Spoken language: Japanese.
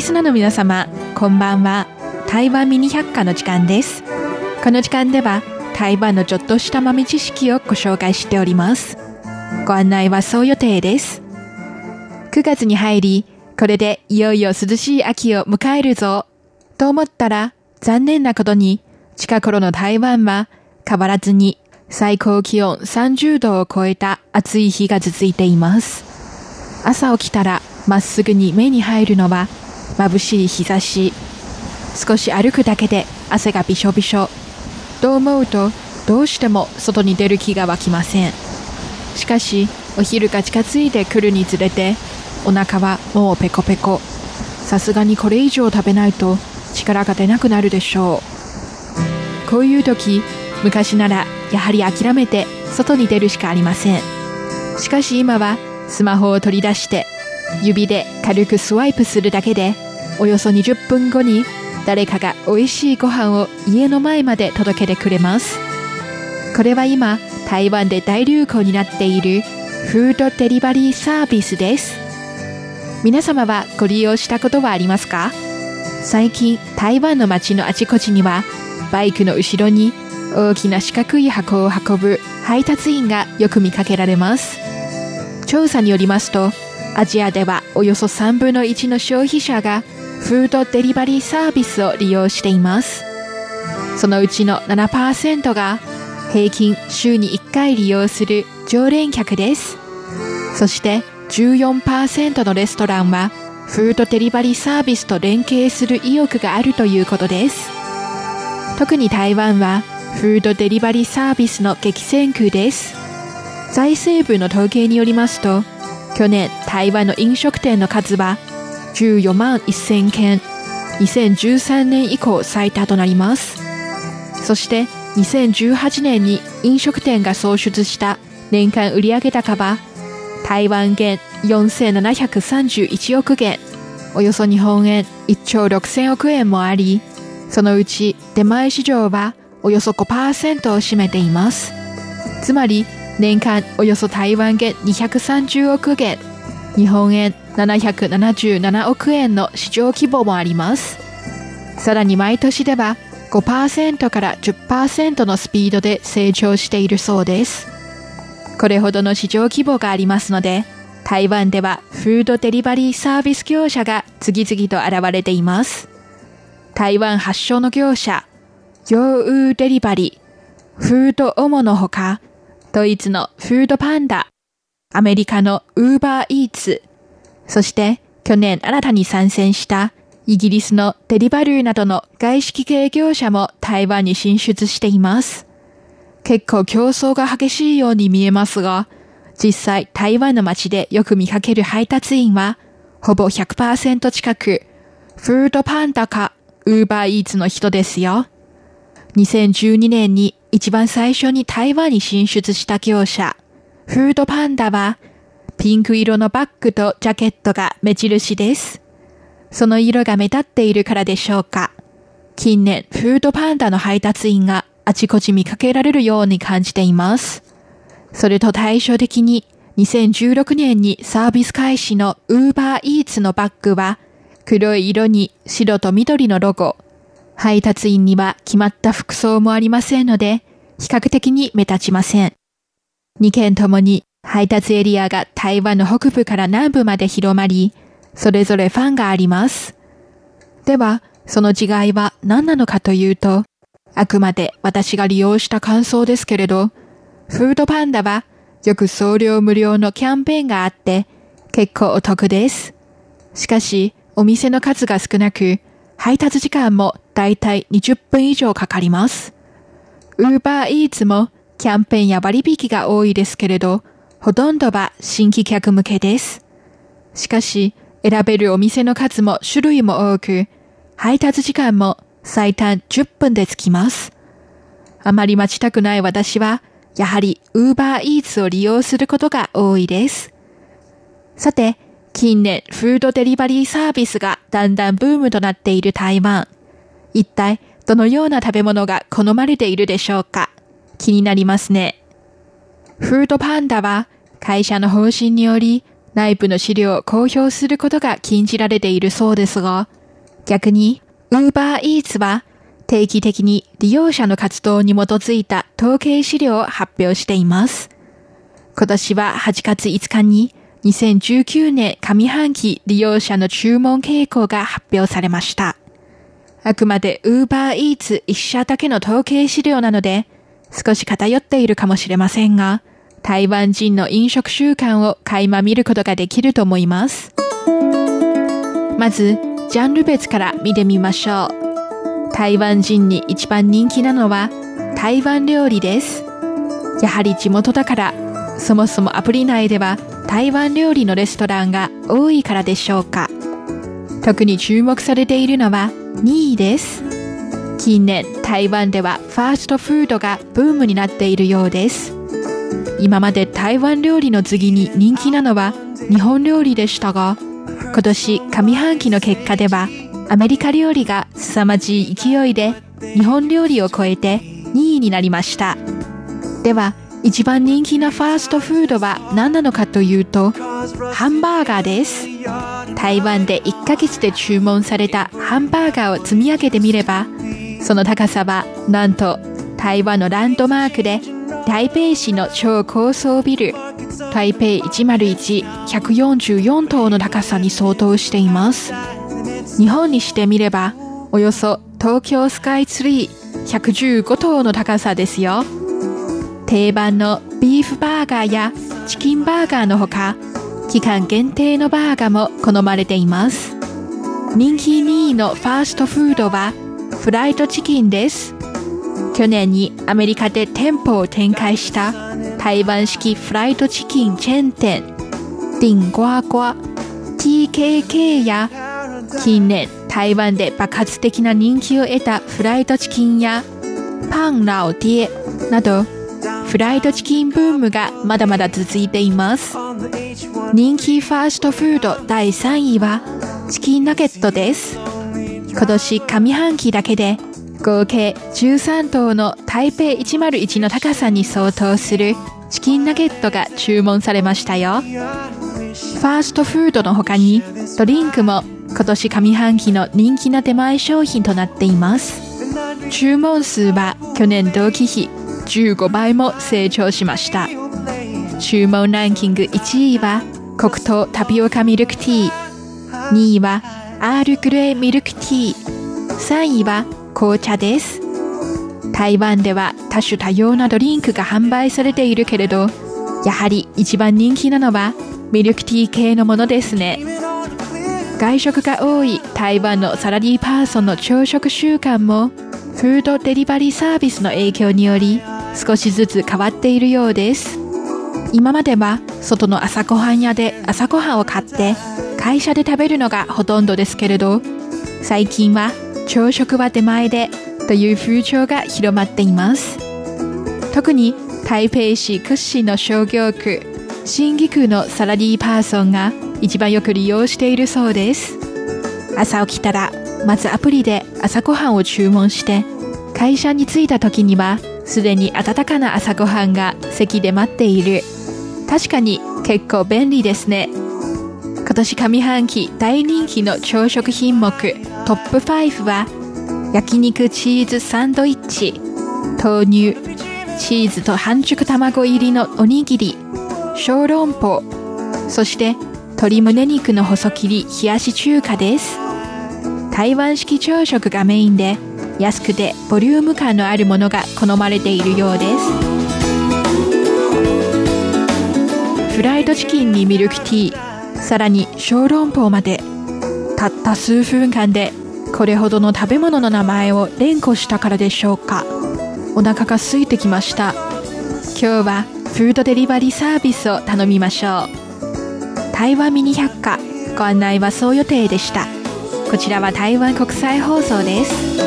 リスナーの皆様、こんばんは。台湾ミニ百科の時間です。この時間では、台湾のちょっとした豆知識をご紹介しております。ご案内はそう予定です。9月に入り、これでいよいよ涼しい秋を迎えるぞ。と思ったら、残念なことに、近頃の台湾は変わらずに最高気温30度を超えた暑い日が続いています。朝起きたらまっすぐに目に入るのは眩しい日差し。少し歩くだけで汗がびしょびしょ。と思うとどうしても外に出る気が湧きません。しかしお昼が近づいてくるにつれてお腹はもうペコペコ。さすがにこれ以上食べないと力が出なくなるでしょう。こういう時、昔ならやはり諦めて外に出るしかありません。しかし今はスマホを取り出して指で軽くスワイプするだけでおよそ20分後に誰かが美味しいご飯を家の前まで届けてくれます。これは今台湾で大流行になっているフードデリバリーサービスです。皆様はご利用したことはありますか？最近台湾の街のあちこちにはバイクの後ろに大きな四角い箱を運ぶ配達員がよく見かけられます調査によりますとアジアではおよそ3分の1の消費者がフードデリバリーサービスを利用しています。そのうちの7%が平均週に1回利用する常連客です。そして14%のレストランはフードデリバリーサービスと連携する意欲があるということです。特に台湾はフードデリバリーサービスの激戦区です。財政部の統計によりますと去年台湾の飲食店の数は14万1000件。2013年以降最多となります。そして2018年に飲食店が創出した年間売上高は台湾元4731億元。およそ日本円1兆6000億円もありそのうち出前市場はおよそ5%を占めています。つまり年間およそ台湾元230億元。日本円777億円の市場規模もあります。さらに毎年では5%から10%のスピードで成長しているそうです。これほどの市場規模がありますので台湾ではフードデリバリーサービス業者が次々と現れています。台湾発祥の業者ヨウデリバリーフードオモのほかドイツのフードパンダ。アメリカのウーバーイーツ。そして去年新たに参戦したイギリスのデリバルーなどの外資系業者も台湾に進出しています。結構競争が激しいように見えますが実際台湾の街でよく見かける配達員はほぼ100%近くフードパンダかウーバーイーツの人ですよ。2012年に一番最初に台湾に進出した業者、フードパンダはピンク色のバッグとジャケットが目印です。その色が目立っているからでしょうか。近年、フードパンダの配達員があちこち見かけられるように感じています。それと対照的に、2016年にサービス開始のウーバーイーツのバッグは、黒い色に白と緑のロゴ。配達員には決まった服装もありませんので、比較的に目立ちません。2件ともに配達エリアが台湾の北部から南部まで広まり、それぞれファンがあります。では、その違いは何なのかというと、あくまで私が利用した感想ですけれど、フードパンダはよく送料無料のキャンペーンがあって結構お得です。しかし、お店の数が少なく、配達時間もだいたい20分以上かかります。ウーバーイーツもキャンペーンや割引が多いですけれど、ほとんどは新規客向けです。しかし、選べるお店の数も種類も多く、配達時間も最短10分で着きます。あまり待ちたくない私は、やはりウーバーイーツを利用することが多いです。さて、近年フードデリバリーサービスがだんだんブームとなっている台湾。一体どのような食べ物が好まれているでしょうか？気になりますね。フードパンダは会社の方針により内部の資料を公表することが禁じられているそうですが、逆に Uber Eats は定期的に利用者の活動に基づいた統計資料を発表しています。今年は8月5日に2019年上半期利用者の注文傾向が発表されました。あくまで Uber Eats 一社だけの統計資料なので、少し偏っているかもしれませんが、台湾人の飲食習慣を垣間見ることができると思います。まず、ジャンル別から見てみましょう。台湾人に一番人気なのは台湾料理です。やはり地元だから、そもそもアプリ内では台湾料理のレストランが多いからでしょうか。特に注目されているのは2位です。近年台湾ではファーストフードがブームになっているようです。今まで台湾料理の次に人気なのは日本料理でしたが、今年上半期の結果ではアメリカ料理が凄まじい勢いで日本料理を超えて2位になりました。では、一番人気なファーストフードは何なのかというと、ハンバーガーです。台湾で1ヶ月で注文されたハンバーガーを積み上げてみれば、その高さはなんと台湾のランドマークで台北市の超高層ビル台北101-144棟の高さに相当しています日本にしてみればおよそ東京スカイツリー115棟の高さですよ定番のビーフバーガーやチキンバーガーのほか期間限定のバーガーも好まれています。人気2位のファーストフードはフライドチキンです。去年にアメリカで店舗を展開した台湾式フライドチキンチェーン店ディンゴアゴア TKK や近年台湾で爆発的な人気を得たフライドチキンやパンラオディエなどフライドチキンブームがまだまだ続いています人気ファーストフード第3位はチキンナゲットです今年上半期だけで合計13頭の台北101の高さに相当するチキンナゲットが注文されましたよ。ファーストフードの他にドリンクも今年上半期の人気な出前商品となっています。注文数は去年同期比15倍も成長しました。注文ランキング1位は黒糖タピオカミルクティー、2位はアールグレーミルクティー、3位は紅茶です。台湾では多種多様なドリンクが販売されているけれど、やはり一番人気なのはミルクティー系のものですね。外食が多い台湾のサラリーパーソンの朝食習慣もフードデリバリーサービスの影響により少しずつ変わっているようです。今までは外の朝ごはん屋で朝ごはんを買って会社で食べるのがほとんどですけれど最近は朝食は出前でという風潮が広まっています。特に台北市屈指の商業区新義区のサラリーパーソンが一番よく利用しているそうです。朝起きたらまずアプリで朝ごはんを注文して会社に着いた時にはすでに温かな朝ごはんが席で待っている。確かに結構便利ですね。今年上半期大人気の朝食品目トップ5は焼肉チーズサンドイッチ豆乳チーズと半熟卵入りのおにぎり小籠包そして鶏胸肉の細切り冷やし中華です。台湾式朝食がメインで安くてボリューム感のあるものが好まれているようです。フライドチキンにミルクティーさらに小籠包までたった数分間でこれほどの食べ物の名前を連呼したからでしょうか。お腹が空いてきました。今日はフードデリバリーサービスを頼みましょう。台湾ミニ百科ご案内はそう予定でした。こちらは台湾国際放送です。